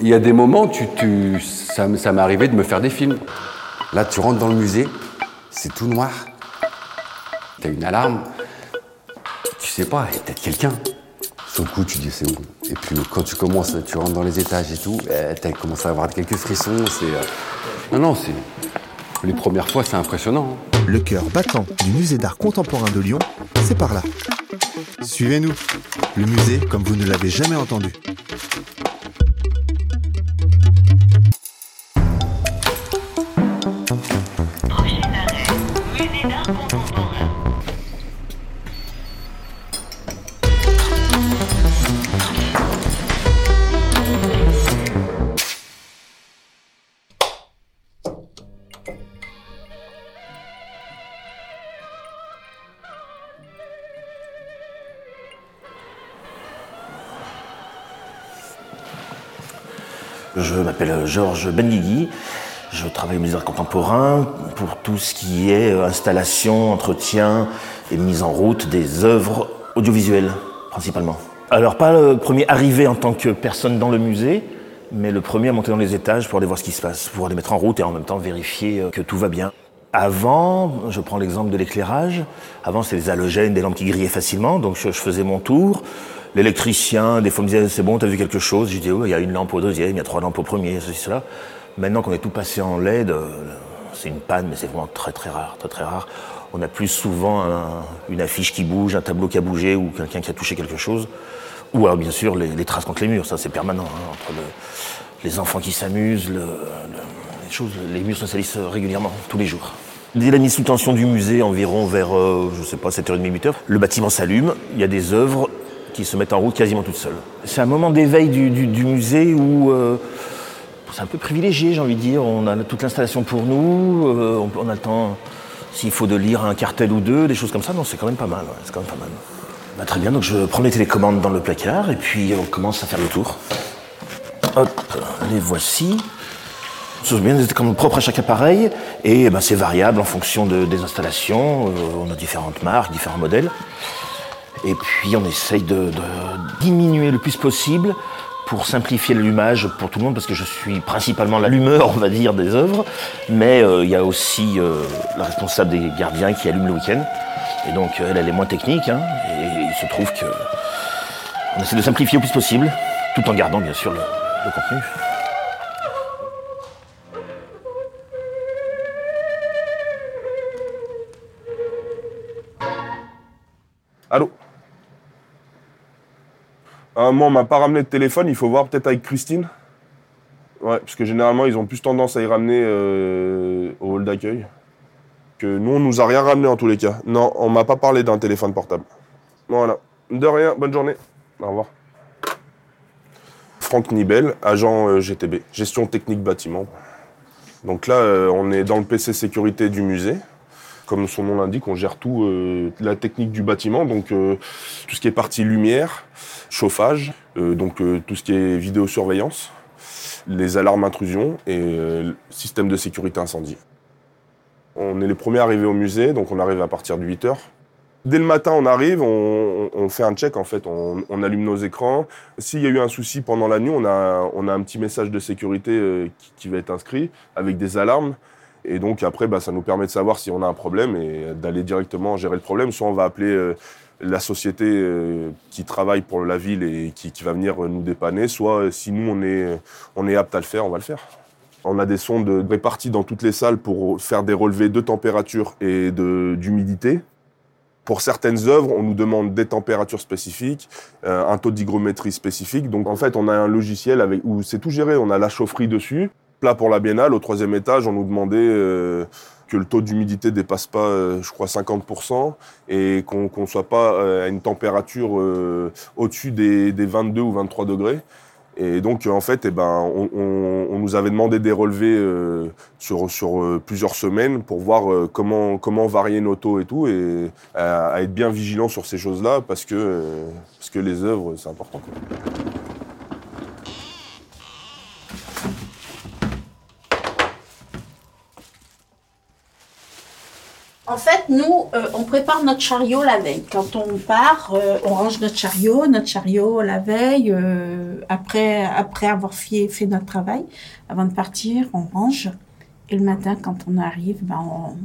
Il y a des moments, tu, tu, ça, m'est arrivé de me faire des films. Là, tu rentres dans le musée, c'est tout noir. T'as une alarme, tu sais pas, il y a peut-être quelqu'un. Sur le coup, tu dis c'est où? Et puis quand tu commences, tu rentres dans les étages et tout, eh, t'as commencé à avoir quelques frissons. C'est euh, non, non, c'est les premières fois, c'est impressionnant. hein. Le cœur battant du musée d'art contemporain de Lyon, c'est par là. Suivez-nous. Le musée comme vous ne l'avez jamais entendu. Je m'appelle Georges Benguigui. Je travaille au musée d'art contemporain pour tout ce qui est euh, installation, entretien et mise en route des œuvres audiovisuelles, principalement. Alors, pas le premier arrivé en tant que personne dans le musée, mais le premier à monter dans les étages pour aller voir ce qui se passe, pour les mettre en route et en même temps vérifier euh, que tout va bien. Avant, je prends l'exemple de l'éclairage. Avant, c'était des halogènes, des lampes qui grillaient facilement, donc je faisais mon tour. L'électricien, des fois, me disait C'est bon, t'as vu quelque chose? J'ai dit Oh, il y a une lampe au deuxième, il y a trois lampes au premier, ceci, cela. Maintenant qu'on est tout passé en LED, euh, c'est une panne, mais c'est vraiment très très rare, très très rare. On a plus souvent un- une affiche qui bouge, un tableau qui a bougé ou quelqu'un qui a touché quelque chose. Ou alors, bien sûr, les, traces contre les murs, ça c'est permanent. hein, entre le- les enfants qui s'amusent, le- le- les choses, les murs se salissent régulièrement, tous les jours. Dès la mise sous tension du musée, environ vers, euh, je sais pas, 7h30, 8h, le bâtiment s'allume, il y a des œuvres qui se mettent en route quasiment toutes seules. C'est un moment d'éveil du, du- du musée où euh, c'est un peu privilégié, j'ai envie de dire. On a toute l'installation pour nous, euh, on, on a le temps, s'il faut, de lire un cartel ou deux, des choses comme ça. Non, c'est quand même pas mal. ouais, c'est quand même pas mal. Bah, très bien, donc je prends les télécommandes dans le placard et puis on commence à faire le tour. Hop, les voici. Ce sont bien des télécommandes propres à chaque appareil et ben, c'est variable en fonction de- des installations. Euh, on a différentes marques, différents modèles. Et puis on essaye de, diminuer le plus possible pour simplifier l'allumage pour tout le monde, parce que je suis principalement l'allumeur, on va dire, des œuvres, mais euh, il y a aussi euh, la responsable des gardiens qui allume le week-end. Et donc euh, elle, elle est moins technique, hein, et il se trouve que on essaie de simplifier au plus possible, tout en gardant bien sûr le contenu. Ah, Moi, on m'a pas ramené de téléphone, il faut voir peut-être avec Christine. Ouais, parce que généralement, ils ont plus tendance à y ramener euh, au hall d'accueil. Que nous, on nous a rien ramené en tous les cas. Non, on m'a pas parlé d'un téléphone portable. Voilà. De rien, bonne journée. Au revoir. Franck Nibel, agent euh, GTB, gestion technique bâtiment. Donc là, on est dans le PC sécurité du musée. Comme son nom l'indique, on gère tout euh, la technique du bâtiment, donc euh, tout ce qui est partie lumière, chauffage, euh, donc tout ce qui est vidéosurveillance, les alarmes intrusion et euh, système de sécurité incendie. On est les premiers arrivés au musée, donc on arrive à partir de 8 heures. Dès le matin, on arrive, on, fait un check en fait, on, allume nos écrans. S'il y a eu un souci pendant la nuit, on a, on a un petit message de sécurité qui va être inscrit avec des alarmes. Et donc après, bah, ça nous permet de savoir si on a un problème et d'aller directement gérer le problème. Soit on va appeler euh, la société euh, qui travaille pour la ville et qui, va venir euh, nous dépanner, soit si nous on est, on est apte à le faire, on va le faire. On a des sondes réparties dans toutes les salles pour faire des relevés de température et d'humidité. Pour certaines œuvres, on nous demande des températures spécifiques, un taux d'hygrométrie spécifique. Donc en fait, on a un logiciel où c'est tout géré. On a la chaufferie dessus. Là, pour la biennale, au troisième étage, on nous demandait euh, que le taux d'humidité dépasse pas, euh, je crois, 50% et qu'on qu'on soit pas euh, à une température au-dessus des, des 22 ou 23 degrés. Et donc, en fait, eh ben, on, nous avait demandé des relevés sur, sur plusieurs semaines pour voir comment, comment varier nos taux et tout, et à, être bien vigilant sur ces choses-là parce que, parce que les œuvres, c'est important. En fait, nous, euh, on prépare notre chariot la veille. Quand on part, euh, on range notre chariot, notre chariot la veille, euh, après, après avoir fait, notre travail. Avant de partir, on range. Et le matin, quand on arrive, ben,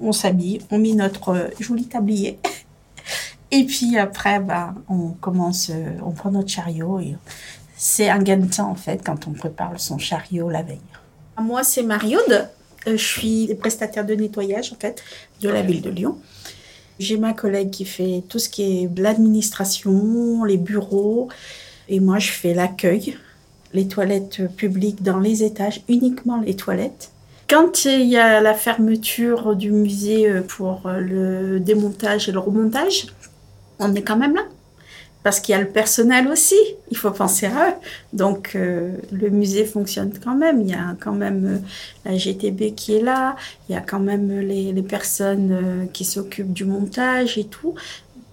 on, s'habille, on met notre joli tablier. Et puis après, ben, on commence, on prend notre chariot c'est un gain de temps en fait quand on prépare son chariot la veille. Moi, c'est Mariaude. Euh, je suis prestataire de nettoyage en fait de la ville de Lyon. J'ai ma collègue qui fait tout ce qui est l'administration, les bureaux, et moi je fais l'accueil, les toilettes publiques dans les étages, uniquement les toilettes. Quand il y a la fermeture du musée euh, pour euh, le démontage et le remontage, on est quand même là. Parce qu'il y a le personnel aussi, il faut penser à eux. Donc euh, le musée fonctionne quand même. Il y a quand même euh, la GTB qui est là, il y a quand même les, les personnes euh, qui s'occupent du montage et tout.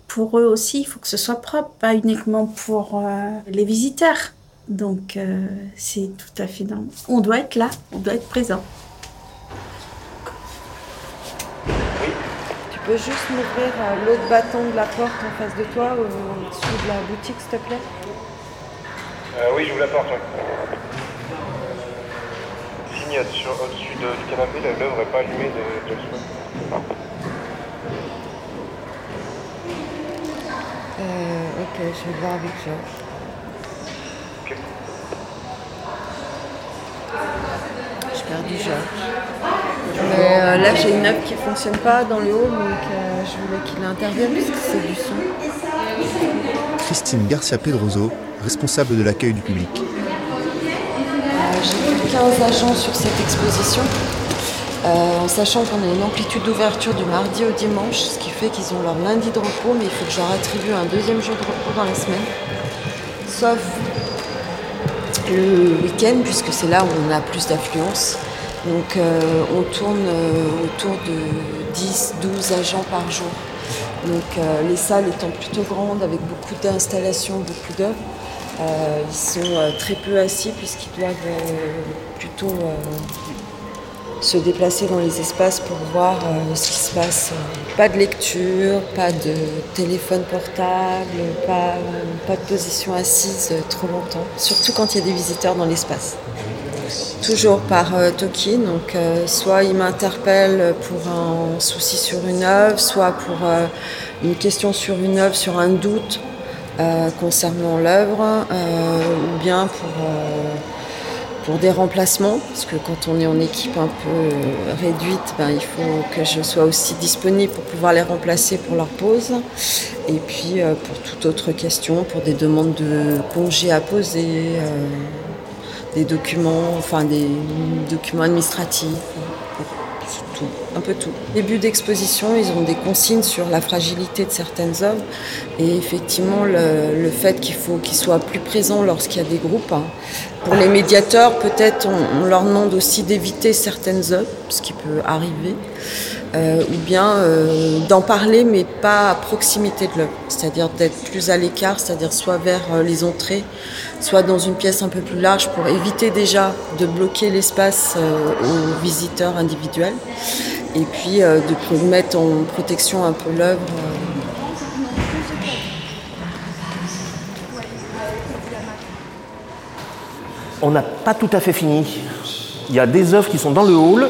Pour eux aussi, il faut que ce soit propre, pas uniquement pour euh, les visiteurs. Donc euh, c'est tout à fait normal. On doit être là, on doit être présent. Peux juste m'ouvrir l'autre bâton de la porte en face de toi, ou au-dessus de la boutique, s'il te plaît Euh, oui, j'ouvre la porte, ouais. Signe au-dessus de- du canapé, la- l'œuvre n'est pas allumée de James euh, Ok, je vais voir avec Georges. Ok. Perdu Georges. Mais euh, là, j'ai une œuvre qui ne fonctionne pas dans le hall, donc euh, je voulais qu'il intervienne puisque c'est du son. Christine Garcia Pedroso, responsable de l'accueil du public. Euh, J'ai plus de 15 agents sur cette exposition, euh, en sachant qu'on a une amplitude d'ouverture du mardi au dimanche, ce qui fait qu'ils ont leur lundi de repos, mais il faut que je leur attribue un deuxième jour de repos dans la semaine. Sauf le week-end, puisque c'est là où on a plus d'affluence. Donc euh, on tourne euh, autour de 10-12 agents par jour. Donc euh, les salles étant plutôt grandes, avec beaucoup d'installations, beaucoup d'œuvres, ils sont très peu assis puisqu'ils doivent plutôt se déplacer dans les espaces pour voir euh, ce qui se passe. Pas de lecture, pas de téléphone portable, pas, pas de position assise euh, trop longtemps, surtout quand il y a des visiteurs dans l'espace. Toujours par euh, Toki, donc euh, soit il m'interpelle pour un souci sur une œuvre, soit pour euh, une question sur une œuvre, sur un doute euh, concernant l'œuvre, euh, ou bien pour, euh, pour des remplacements, parce que quand on est en équipe un peu euh, réduite, ben, il faut que je sois aussi disponible pour pouvoir les remplacer pour leur pause. Et puis euh, pour toute autre question, pour des demandes de congés à poser. euh, des documents, enfin des documents administratifs, un peu tout. Début d'exposition, ils ont des consignes sur la fragilité de certaines œuvres et effectivement le, fait qu'il faut qu'ils soient plus présents lorsqu'il y a des groupes. hein. Pour les médiateurs, peut-être on, leur demande aussi d'éviter certaines œuvres, ce qui peut arriver, euh, ou bien euh, d'en parler mais pas à proximité de l'œuvre, c'est-à-dire d'être plus à l'écart, c'est-à-dire soit vers euh, les entrées, soit dans une pièce un peu plus large pour éviter déjà de bloquer l'espace aux visiteurs individuels et puis euh, de mettre en protection un peu l'œuvre. euh. On n'a pas tout à fait fini. Il y a des œuvres qui sont dans le hall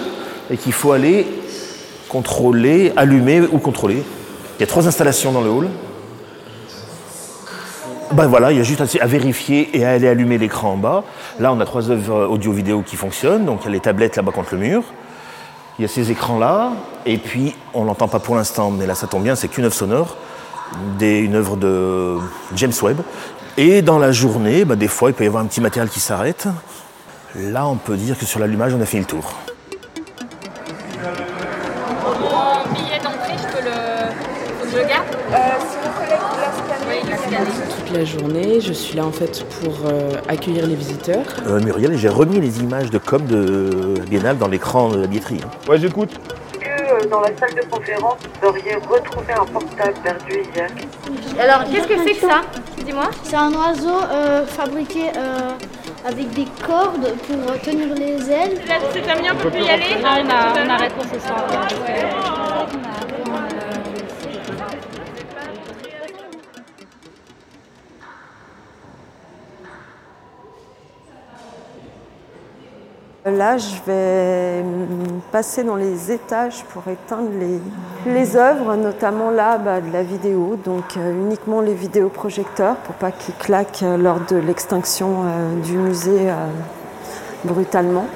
et qu'il faut aller contrôler, allumer ou contrôler. Il y a trois installations dans le hall. Ben voilà, il y a juste à- vérifier et à aller allumer l'écran en bas. Là, on a trois œuvres audio-vidéo qui fonctionnent. Donc il y a les tablettes là-bas contre le mur. Il y a ces écrans-là. Et puis, on l'entend pas pour l'instant, mais là, ça tombe bien, c'est qu'une œuvre sonore, des- une œuvre de James Webb. Et dans la journée, bah, des fois, il peut y avoir un petit matériel qui s'arrête. Là, on peut dire que sur l'allumage, on a fait le tour. Mon billet d'entrée, je peux le. Faut que je le garde l'a scanné. Toute la journée. Je suis là en fait pour euh, accueillir les visiteurs. Euh, Muriel, j'ai remis les images de com de la Biennale dans l'écran de la billetterie. hein. Ouais, j'écoute. que euh, dans la salle de conférence, vous auriez retrouvé un portable perdu hier Alors, qu'est-ce que c'est que ça? Dis-moi. C'est un oiseau euh, fabriqué euh, avec des cordes pour tenir les ailes. C'est terminé, on peut plus y aller on, a, on arrête pour ce soir. Là, je vais passer dans les étages pour éteindre les, œuvres, notamment là, bah, de la vidéo, donc euh, uniquement les vidéoprojecteurs pour pas qu'ils claquent euh, lors de l'extinction euh, du musée brutalement.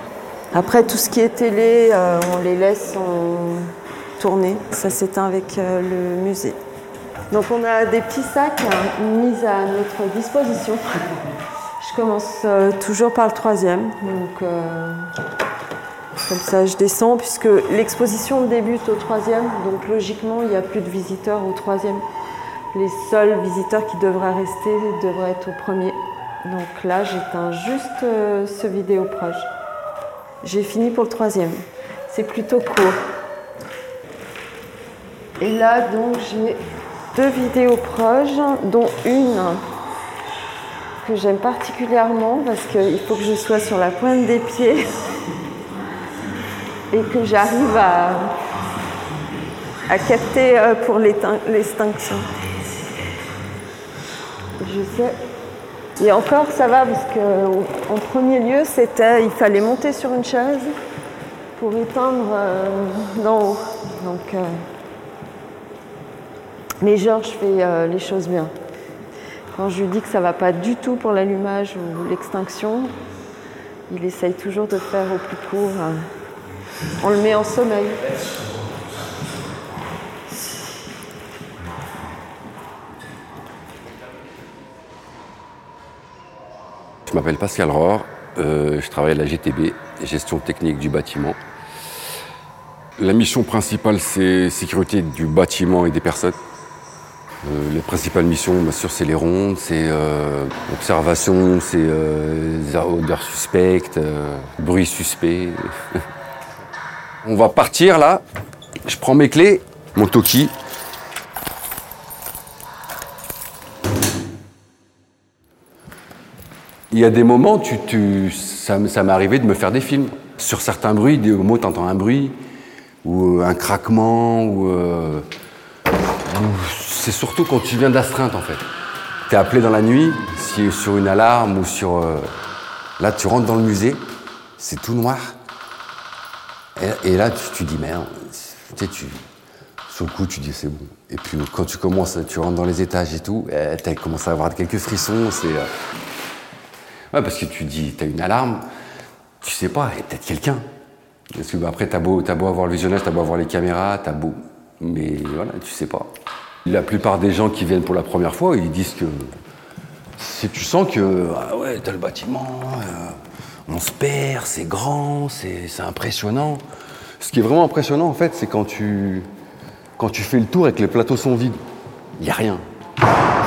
Après, tout ce qui est télé, on les laisse tourner. Ça s'éteint avec le musée. Donc on a des petits sacs hein, mis à notre disposition. Commence euh, toujours par le troisième. Donc euh, comme ça je descends puisque l'exposition débute au troisième. Donc logiquement il n'y a plus de visiteurs au troisième. Les seuls visiteurs qui devraient rester devraient être au premier. Donc là j'éteins juste euh, ce vidéo proche. J'ai fini pour le troisième. C'est plutôt court. Et là donc j'ai deux vidéos proches, dont une que j'aime particulièrement parce qu'il faut que je sois sur la pointe des pieds et que j'arrive à, à capter euh, pour l'extinction. Je sais. Et encore, ça va parce que en premier lieu, c'était il fallait monter sur une chaise pour éteindre euh, d'en haut. Donc, euh, mais Georges fait euh, les choses bien. Quand je lui dis que ça va pas du tout pour l'allumage ou l'extinction, il essaye toujours de faire au plus court. euh, On le met en sommeil. Je m'appelle Pascal Rohr, euh, je travaille à la GTB, gestion technique du bâtiment. La mission principale, c'est sécurité du bâtiment et des personnes. Euh, les principales missions, bien sûr, c'est les rondes, c'est euh, observation, c'est euh, odeurs suspectes, bruit suspect. On va partir là. Je prends mes clés, mon toki. Il y a des moments, tu, ça, m'est arrivé de me faire des films. Sur certains bruits, des moments, tu entends un bruit, ou un craquement, ou c'est surtout quand tu viens d'astreinte, en fait. Tu es appelé dans la nuit, si, sur une alarme, ou sur. euh, là, tu rentres dans le musée, c'est tout noir. Et, là, tu, tu dis, merde, tu tu. Sur le coup, tu dis, c'est bon. Et puis, quand tu commences, tu rentres dans les étages et tout, tu commences à avoir quelques frissons, c'est. euh, Ouais, parce que tu dis, tu as une alarme, tu sais pas, il y a peut-être quelqu'un. Parce que bah, après, t'as beau, beau avoir le visionnage, t'as beau avoir les caméras, t'as beau. Mais voilà, tu sais pas. La plupart des gens qui viennent pour la première fois, ils disent que. Si tu sens que. Ah ouais, t'as le bâtiment, euh, on se perd, c'est grand, c'est impressionnant. Ce qui est vraiment impressionnant, en fait, c'est quand tu. Quand tu fais le tour et que les plateaux sont vides. Il n'y a rien.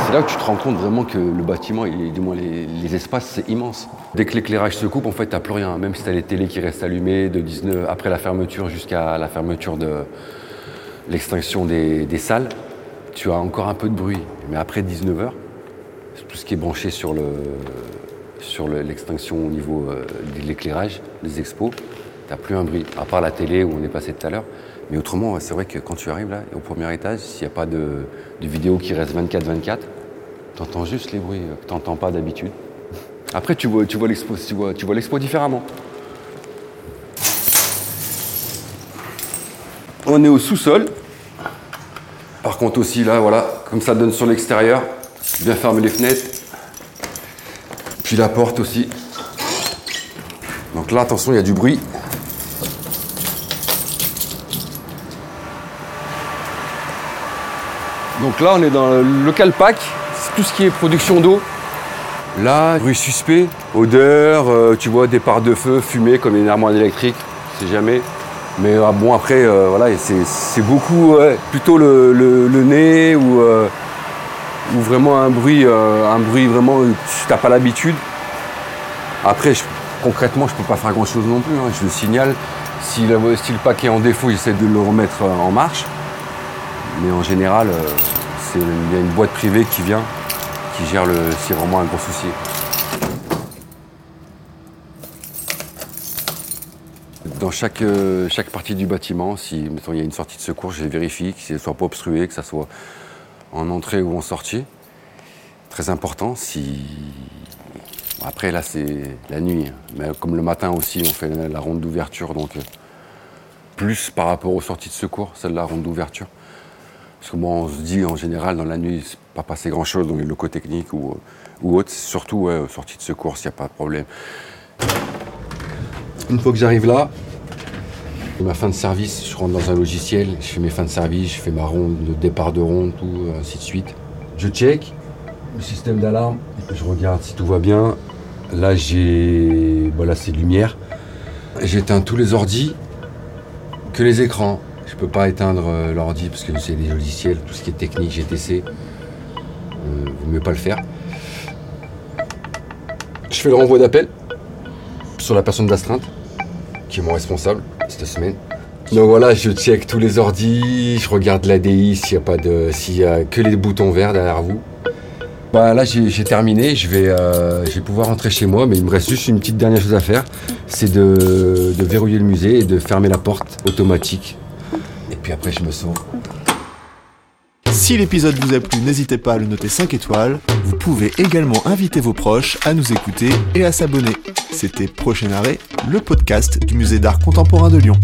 C'est là que tu te rends compte vraiment que le bâtiment, il- du moins les, les espaces, c'est immense. Dès que l'éclairage se coupe, en fait, t'as plus rien. Même si t'as les télés qui restent allumées de 19 après la fermeture jusqu'à la fermeture de l'extinction des, des salles, tu as encore un peu de bruit. Mais après 19h, tout ce qui est branché sur le sur le- l'extinction au niveau euh, de l'éclairage, des expos, t'as plus un bruit, à part la télé où on est passé tout à l'heure. Mais autrement, c'est vrai que quand tu arrives là, au premier étage, s'il n'y a pas de, vidéo qui reste 24-24, t'entends juste les bruits euh, que t'entends pas d'habitude. Après, tu vois, tu vois l'expo, tu vois, tu vois l'expo différemment. On est au sous-sol. Aussi là, voilà, comme ça donne sur l'extérieur, bien fermer les fenêtres. Puis la porte aussi. Donc là, attention, il y a du bruit. Donc là, on est dans le local pack, c'est tout ce qui est production d'eau. Là, bruit suspect, odeur, euh, tu vois, départ de feu, fumée comme une armoire électrique, c'est jamais. Mais ah, bon, après, euh, voilà, c'est c'est beaucoup plutôt le, le- nez ou, euh, ou vraiment un bruit, euh, un bruit vraiment, tu n'as pas l'habitude. Après, concrètement, je peux pas faire grand-chose non plus. hein. Je le signale. Si le, si le paquet est en défaut, j'essaie de le remettre en marche. Mais en général, c'est- il y a une boîte privée qui vient, qui gère le, si vraiment un gros souci. Dans chaque, euh, chaque partie du bâtiment, si mettons, il y a une sortie de secours, je vérifie que ce soit pas obstrué, que ça soit en entrée ou en sortie. Très important, si Après, là, c'est la nuit. Mais comme le matin aussi, on fait la ronde d'ouverture, donc euh, plus par rapport aux sorties de secours, celle de la ronde d'ouverture. Parce que moi, on se dit en général, dans la nuit, c'est pas passé grand-chose, donc le locaux techniques ou, ou autre. C'est surtout ouais, aux sorties de secours, s'il n'y a pas de problème. Une fois que j'arrive là, ma fin de service, je rentre dans un logiciel, je fais mes fins de service, je fais ma ronde, le départ de ronde, tout, ainsi de suite. Je check le système d'alarme, je regarde si tout va bien. Là, j'ai. Bon, là, c'est de lumière. J'éteins tous les ordis, que les écrans. Je peux pas éteindre euh, l'ordi parce que c'est des logiciels, tout ce qui est technique, GTC. Euh, vaut mieux pas le faire. Je fais le renvoi d'appel sur la personne d'astreinte, qui est mon responsable cette semaine. Donc voilà, je check tous les ordis, je regarde l'ADI s'il y a pas de, s'il y a que les boutons verts derrière vous. Bah là j'ai terminé, je vais, euh, je vais pouvoir rentrer chez moi, mais il me reste juste une petite dernière chose à faire, c'est de, de verrouiller le musée et de fermer la porte automatique. Et puis après je me sauve. Si l'épisode vous a plu, n'hésitez pas à le noter 5 étoiles. Vous pouvez également inviter vos proches à nous écouter et à s'abonner. C'était Prochain Arrêt, le podcast du Musée d'art contemporain de Lyon.